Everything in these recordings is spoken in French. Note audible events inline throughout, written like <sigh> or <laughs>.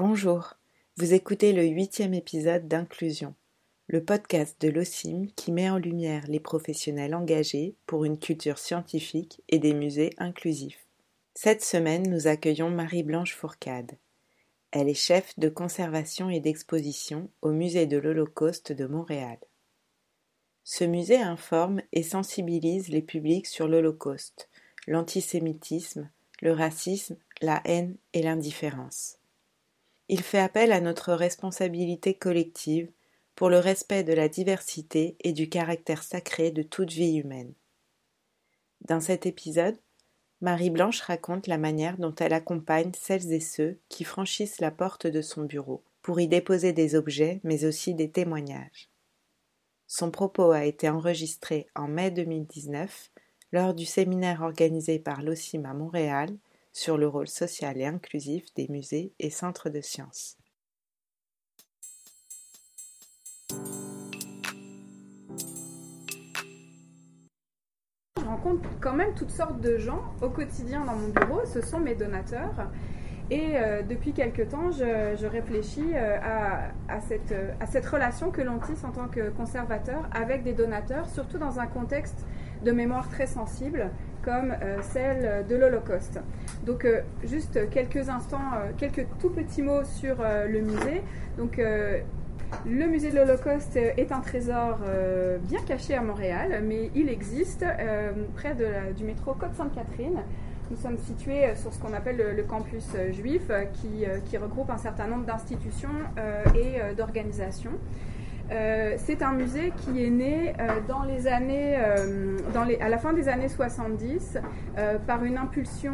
Bonjour, vous écoutez le huitième épisode d'Inclusion, le podcast de l'OCIM qui met en lumière les professionnels engagés pour une culture scientifique et des musées inclusifs. Cette semaine, nous accueillons Marie-Blanche Fourcade. Elle est chef de conservation et d'exposition au Musée de l'Holocauste de Montréal. Ce musée informe et sensibilise les publics sur l'Holocauste, l'antisémitisme, le racisme, la haine et l'indifférence. Il fait appel à notre responsabilité collective pour le respect de la diversité et du caractère sacré de toute vie humaine. Dans cet épisode, Marie-Blanche raconte la manière dont elle accompagne celles et ceux qui franchissent la porte de son bureau pour y déposer des objets mais aussi des témoignages. Son propos a été enregistré en mai 2019 lors du séminaire organisé par l'OCIM à Montréal sur le rôle social et inclusif des musées et centres de sciences. Je rencontre quand même toutes sortes de gens au quotidien dans mon bureau, ce sont mes donateurs. Et euh, depuis quelque temps, je, réfléchis euh, à, cette, à, cette, relation que l'on tisse en tant que conservateur avec des donateurs, surtout dans un contexte de mémoire très sensible comme euh, celle de l'Holocauste. Donc euh, juste quelques instants, euh, quelques tout petits mots sur le musée. Donc le musée de l'Holocauste est un trésor bien caché à Montréal, mais il existe près du métro Côte-Sainte-Catherine. Nous sommes situés sur ce qu'on appelle le, campus juif, qui, qui, regroupe un certain nombre d'institutions et d'organisations. Euh, c'est un musée qui est né euh, dans les années, euh, à la fin des années 70 par une impulsion,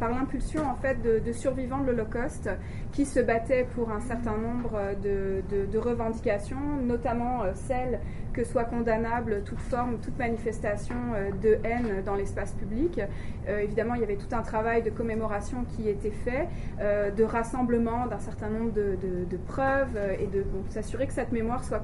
par l'impulsion en fait de, survivants de l'Holocauste qui se battaient pour un certain nombre de, revendications, notamment celles que soit condamnable toute forme, toute manifestation de haine dans l'espace public. Évidemment, il y avait tout un travail de commémoration qui était fait, de rassemblement d'un certain nombre de, preuves et de s'assurer que cette mémoire soit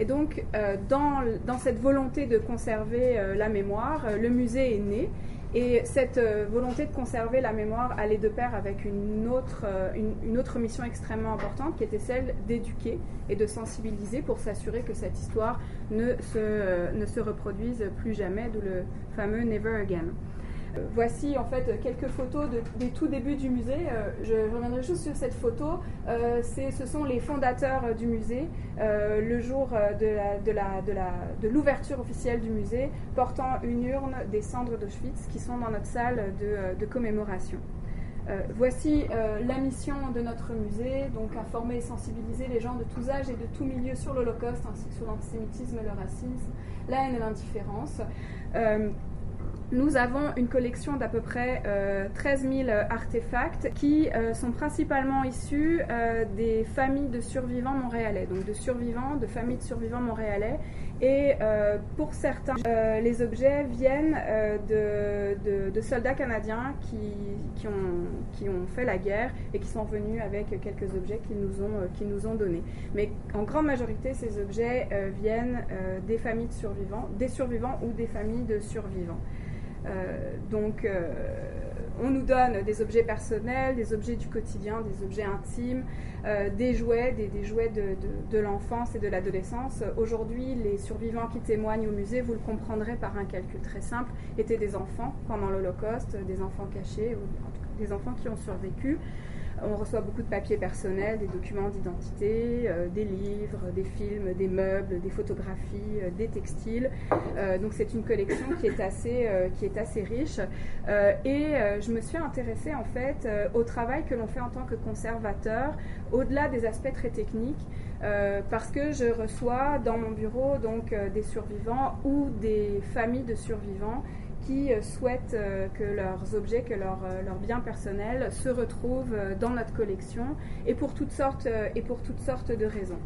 Et donc, dans, dans, cette volonté de conserver la mémoire, le musée est né. Et cette euh, volonté de conserver la mémoire allait de pair avec une autre, euh, une, autre mission extrêmement importante qui était celle d'éduquer et de sensibiliser pour s'assurer que cette histoire ne se, euh, ne se reproduise plus jamais, d'où le fameux Never Again. Voici en fait quelques photos des tout débuts du musée. Euh, je reviendrai juste sur cette photo. Euh, ce sont les fondateurs du musée euh, le jour de l'ouverture officielle du musée, portant une urne des cendres d'Auschwitz qui sont dans notre salle de, commémoration. voici la mission de notre musée, donc informer et sensibiliser les gens de tous âges et de tous milieux sur l'Holocauste, ainsi que sur l'antisémitisme, le racisme, la haine et l'indifférence. Nous avons une collection d'à peu près 13 euh, 000 artefacts qui euh, sont principalement issus euh, des familles de survivants montréalais, donc de survivants, de familles de survivants montréalais. Et pour certains, les objets viennent de, soldats canadiens qui, ont, fait la guerre et qui sont venus avec quelques objets qu'ils nous, ont, ont donnés. Mais en grande majorité, ces objets viennent des familles de survivants, des survivants ou des familles de survivants. Euh, donc, euh, on nous donne des objets personnels, des objets du quotidien, des objets intimes, euh, des jouets, des, jouets de, l'enfance et de l'adolescence. Aujourd'hui, les survivants qui témoignent au musée, vous le comprendrez par un calcul très simple, étaient des enfants pendant l'Holocauste, des enfants cachés, ou en tout cas des enfants qui ont survécu. On reçoit beaucoup de papiers personnels, des documents d'identité, euh, des livres, des films, des meubles, des photographies, euh, des textiles. Euh, donc c'est une collection qui est assez, qui est assez riche. et je me suis intéressée en fait au travail que l'on fait en tant que conservateur, au-delà des aspects très techniques. parce que je reçois dans mon bureau donc des survivants ou des familles de survivants qui euh, souhaitent euh, que leurs objets, que leurs, euh, biens personnels se retrouvent dans notre collection et pour toutes sortes, et pour toutes sortes de raisons.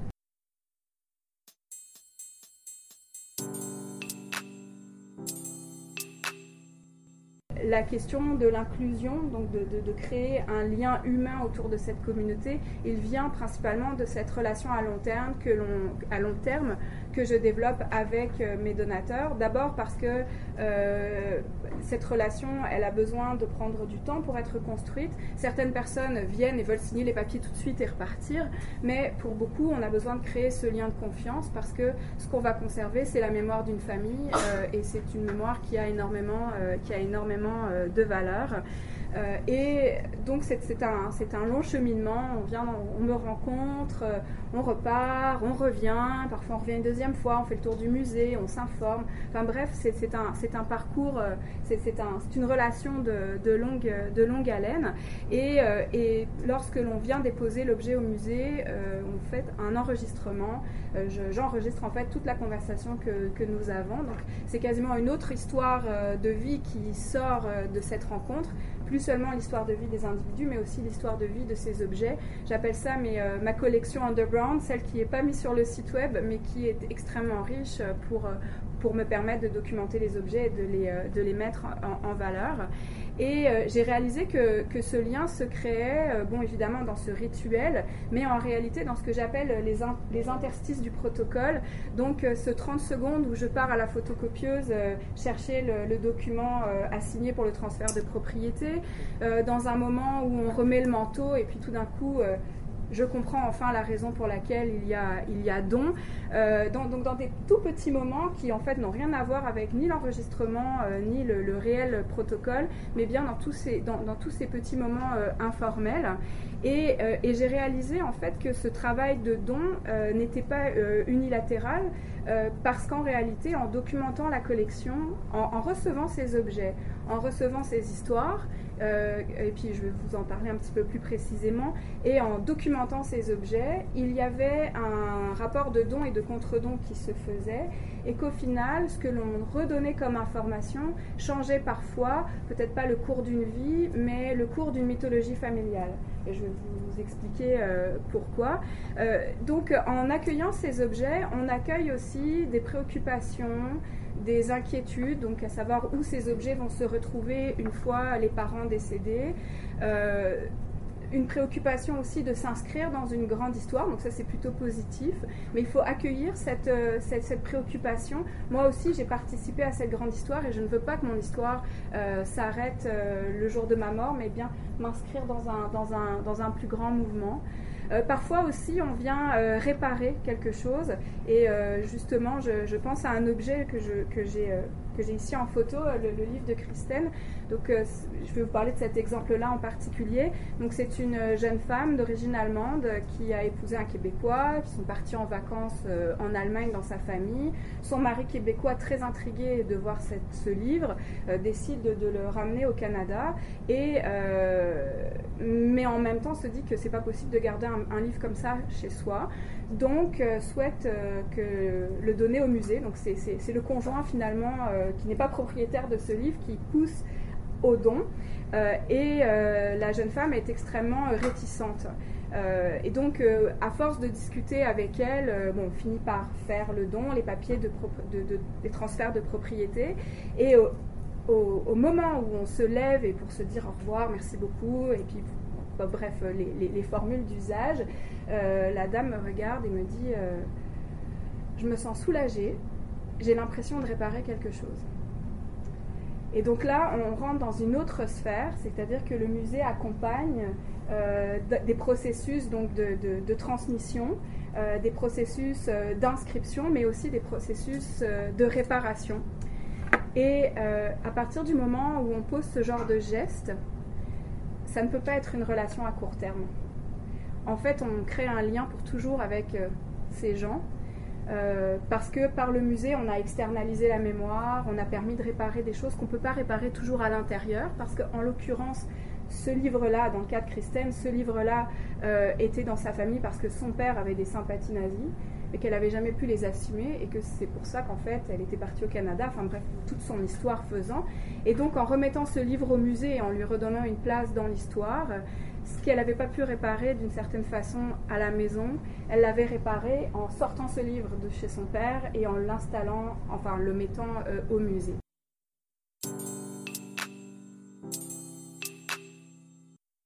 la question de l'inclusion, donc de, créer un lien humain autour de cette communauté, il vient principalement de cette relation à long terme que à long terme que je développe avec euh, mes donateurs. D'abord parce que euh, cette relation, elle a besoin de prendre du temps pour être construite. Certaines personnes viennent et veulent signer les papiers tout de suite et repartir, mais pour beaucoup, on a besoin de créer ce lien de confiance parce que ce qu'on va conserver, c'est la mémoire d'une famille euh, et c'est une mémoire qui a énormément, qui a énormément de valeur. Et donc c'est un, un, long cheminement, on vient, on, me rencontre, on repart, on revient, parfois on revient une deuxième fois, on fait le tour du musée, on s'informe. Enfin bref, c'est un, un, parcours, euh, c'est un, une relation de, de, longue, de longue haleine. Et, et lorsque l'on vient déposer l'objet au musée, on fait un enregistrement. J'enregistre en fait toute la conversation que, que nous avons. Donc c'est quasiment une autre histoire de vie qui sort de cette rencontre plus seulement l'histoire de vie des individus, mais aussi l'histoire de vie de ces objets. J'appelle ça euh, ma collection underground, celle qui n'est pas mise sur le site web, mais qui est extrêmement riche pour, euh, pour me permettre de documenter les objets et de les, euh, de les mettre en valeur. Et euh, j'ai réalisé que, que, ce lien se créait, euh, bon évidemment dans ce rituel, mais en réalité dans ce que j'appelle les, les, interstices du protocole. Donc ce 30 secondes où je pars à la photocopieuse chercher le, le document à signer pour le transfert de propriété, dans un moment où on remet le manteau et puis tout d'un coup je comprends enfin la raison pour laquelle il y a, il don. Euh, donc dans des tout petits moments qui en fait n'ont rien à voir avec ni l'enregistrement euh, ni le, réel protocole, mais bien dans tous ces, dans, tous ces petits moments euh, informels. Et, j'ai réalisé en fait que ce travail de don n'était pas unilatéral parce qu'en réalité, en documentant la collection, en recevant ces objets, en recevant ces histoires, euh, et puis je vais vous en parler un petit peu plus précisément. Et en documentant ces objets, il y avait un rapport de don et de contre-don qui se faisait, et qu'au final, ce que l'on redonnait comme information changeait parfois, peut-être pas le cours d'une vie, mais le cours d'une mythologie familiale. Et je vais vous expliquer euh, pourquoi. Euh, donc en accueillant ces objets, on accueille aussi des préoccupations, des inquiétudes, donc à savoir où ces objets vont se retrouver une fois les parents décédés. Euh, une préoccupation aussi de s'inscrire dans une grande histoire, donc ça c'est plutôt positif, mais il faut accueillir cette, euh, cette, préoccupation. Moi aussi j'ai participé à cette grande histoire et je ne veux pas que mon histoire euh, s'arrête le jour de ma mort, mais bien m'inscrire dans un, dans, un, dans un plus grand mouvement. Euh, parfois aussi, on vient euh, réparer quelque chose. Et euh, justement, je, pense à un objet que j'ai ici en photo, le, livre de Christine. Donc, je vais vous parler de cet exemple-là en particulier. Donc, c'est une jeune femme d'origine allemande qui a épousé un Québécois, qui sont partis en vacances en Allemagne dans sa famille. Son mari québécois, très intrigué de voir ce livre, décide de, de, le ramener au Canada. Et, mais en même temps, se dit que c'est pas possible de garder un livre comme ça chez soi. Donc, euh, souhaite euh, le donner au musée. Donc, c'est le conjoint finalement euh, qui n'est pas propriétaire de ce livre qui pousse au don. et la jeune femme est extrêmement réticente. et donc, à force de discuter avec elle, bon, on finit par faire le don, les papiers de, de, des transferts de propriété. Et au, moment où on se lève et pour se dire au revoir, merci beaucoup, et puis bref, euh, les, formules d'usage, euh, la dame me regarde et me dit euh, Je me sens soulagée, j'ai l'impression de réparer quelque chose. Et donc là, on rentre dans une autre sphère, c'est-à-dire que le musée accompagne des processus donc de, transmission, des processus d'inscription, mais aussi des processus de réparation. Et à partir du moment où on pose ce genre de geste, ça ne peut pas être une relation à court terme. En fait, on crée un lien pour toujours avec euh, ces gens. Euh, parce que par le musée, on a externalisé la mémoire, on a permis de réparer des choses qu'on ne peut pas réparer toujours à l'intérieur, parce qu'en l'occurrence, ce livre-là, dans le cas de Christine, ce livre-là euh, était dans sa famille parce que son père avait des sympathies nazies et qu'elle n'avait jamais pu les assumer et que c'est pour ça qu'en fait elle était partie au Canada, enfin bref, toute son histoire faisant. Et donc en remettant ce livre au musée et en lui redonnant une place dans l'histoire, ce qu'elle n'avait pas pu réparer d'une certaine façon à la maison, elle l'avait réparé en sortant ce livre de chez son père et en l'installant, enfin le mettant euh, au musée.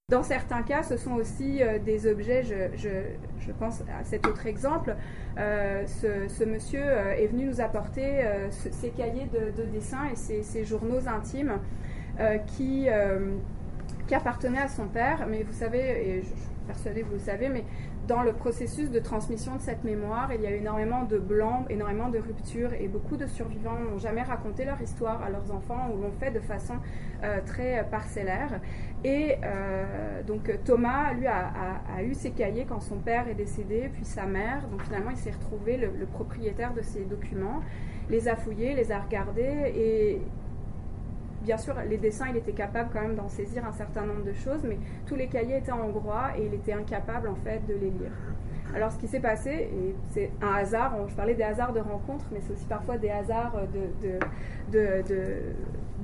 Dans certains cas, ce sont aussi euh, des objets, je, pense à cet autre exemple, euh, ce, monsieur euh, est venu nous apporter ses cahiers de, dessin et ses, journaux intimes qui, qui appartenaient à son père, mais vous savez, et je, suis persuadée que vous le savez, mais dans le processus de transmission de cette mémoire, il y a eu énormément de blancs, énormément de ruptures, et beaucoup de survivants n'ont jamais raconté leur histoire à leurs enfants ou l'ont fait de façon euh, très parcellaire. Et euh, donc Thomas, lui, a, eu ses cahiers quand son père est décédé, puis sa mère. Donc finalement, il s'est retrouvé le, le, propriétaire de ces documents, les a fouillés, les a regardés, et bien sûr, les dessins, il était capable quand même d'en saisir un certain nombre de choses, mais tous les cahiers étaient en hongrois et il était incapable en fait de les lire. Alors ce qui s'est passé, et c'est un hasard, je parlais des hasards de rencontres, mais c'est aussi parfois des hasards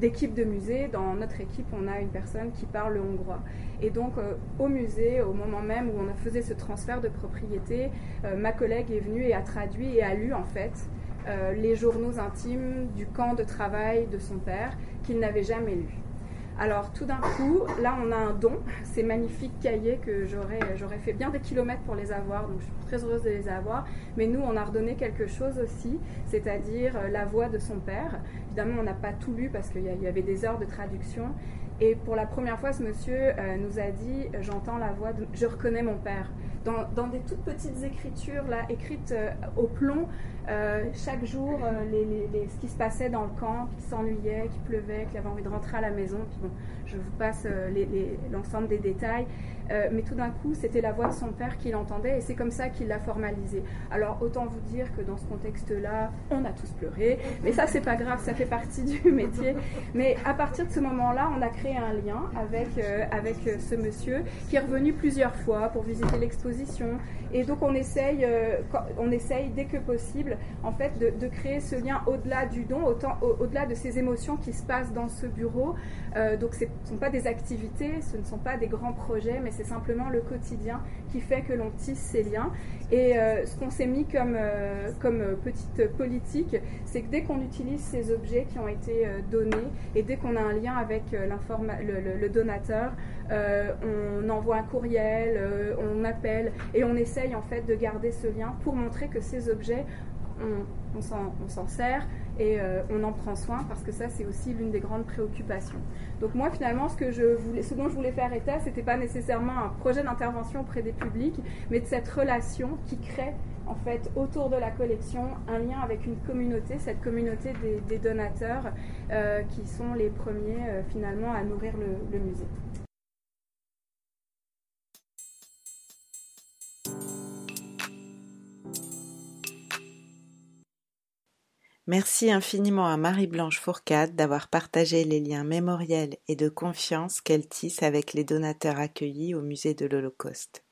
d'équipes de, de, musée. Dans notre équipe, on a une personne qui parle le hongrois. Et donc euh, au musée, au moment même où on faisait ce transfert de propriété, euh, ma collègue est venue et a traduit et a lu en fait euh, les journaux intimes du camp de travail de son père qu'il n'avait jamais lu. Alors tout d'un coup, là on a un don, ces magnifiques cahiers que j'aurais, fait bien des kilomètres pour les avoir, donc je suis très heureuse de les avoir. Mais nous, on a redonné quelque chose aussi, c'est-à-dire euh, la voix de son père. Évidemment, on n'a pas tout lu parce qu'il y avait des heures de traduction. Et pour la première fois, ce monsieur euh, nous a dit, j'entends la voix, de, je reconnais mon père. Dans, des toutes petites écritures là, écrites au plomb, euh, chaque jour, euh, ce qui se passait dans le camp, qu'il s'ennuyait, qu'il pleuvait, qu'il avait envie de rentrer à la maison. Je vous passe euh, l'ensemble des détails. Mais tout d'un coup, c'était la voix de son père qu'il entendait et c'est comme ça qu'il l'a formalisé. Alors autant vous dire que dans ce contexte-là, on a tous pleuré, mais ça c'est pas grave, ça fait partie <laughs> du métier. Mais à partir de ce moment-là, on a créé un lien avec, avec ce monsieur qui est revenu plusieurs fois pour visiter l'exposition. Et donc on essaye, on essaye dès que possible en fait de, créer ce lien au-delà du don, au-delà de ces émotions qui se passent dans ce bureau. Euh, donc ce ne sont pas des activités, ce ne sont pas des grands projets, mais c'est simplement le quotidien qui fait que l'on tisse ces liens. Et euh, ce qu'on s'est mis comme, euh, comme petite politique, c'est que dès qu'on utilise ces objets qui ont été donnés et dès qu'on a un lien avec le, le, donateur, on envoie un courriel, on appelle et on essaye en fait de garder ce lien pour montrer que ces objets on, s'en sert et euh, on en prend soin parce que ça c'est aussi l'une des grandes préoccupations. Donc moi finalement ce que je voulais, ce dont je voulais faire état, c'était pas nécessairement un projet d'intervention auprès des publics, mais de cette relation qui crée en fait autour de la collection un lien avec une communauté, cette communauté des, donateurs euh, qui sont les premiers euh, finalement à nourrir le musée. Merci infiniment à Marie-Blanche Fourcade d'avoir partagé les liens mémoriels et de confiance qu'elle tisse avec les donateurs accueillis au musée de l'Holocauste.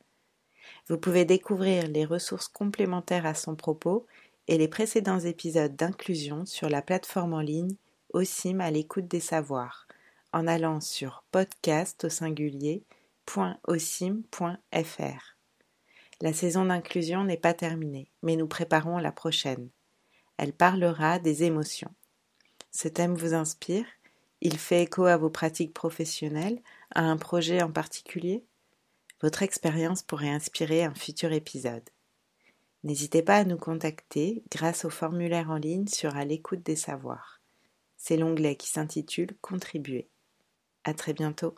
Vous pouvez découvrir les ressources complémentaires à son propos et les précédents épisodes d'inclusion sur la plateforme en ligne OSIM à l'écoute des savoirs en allant sur podcast au La saison d'inclusion n'est pas terminée, mais nous préparons la prochaine. Elle parlera des émotions. Ce thème vous inspire? Il fait écho à vos pratiques professionnelles, à un projet en particulier? Votre expérience pourrait inspirer un futur épisode. N'hésitez pas à nous contacter grâce au formulaire en ligne sur À l'écoute des savoirs. C'est l'onglet qui s'intitule Contribuer. À très bientôt.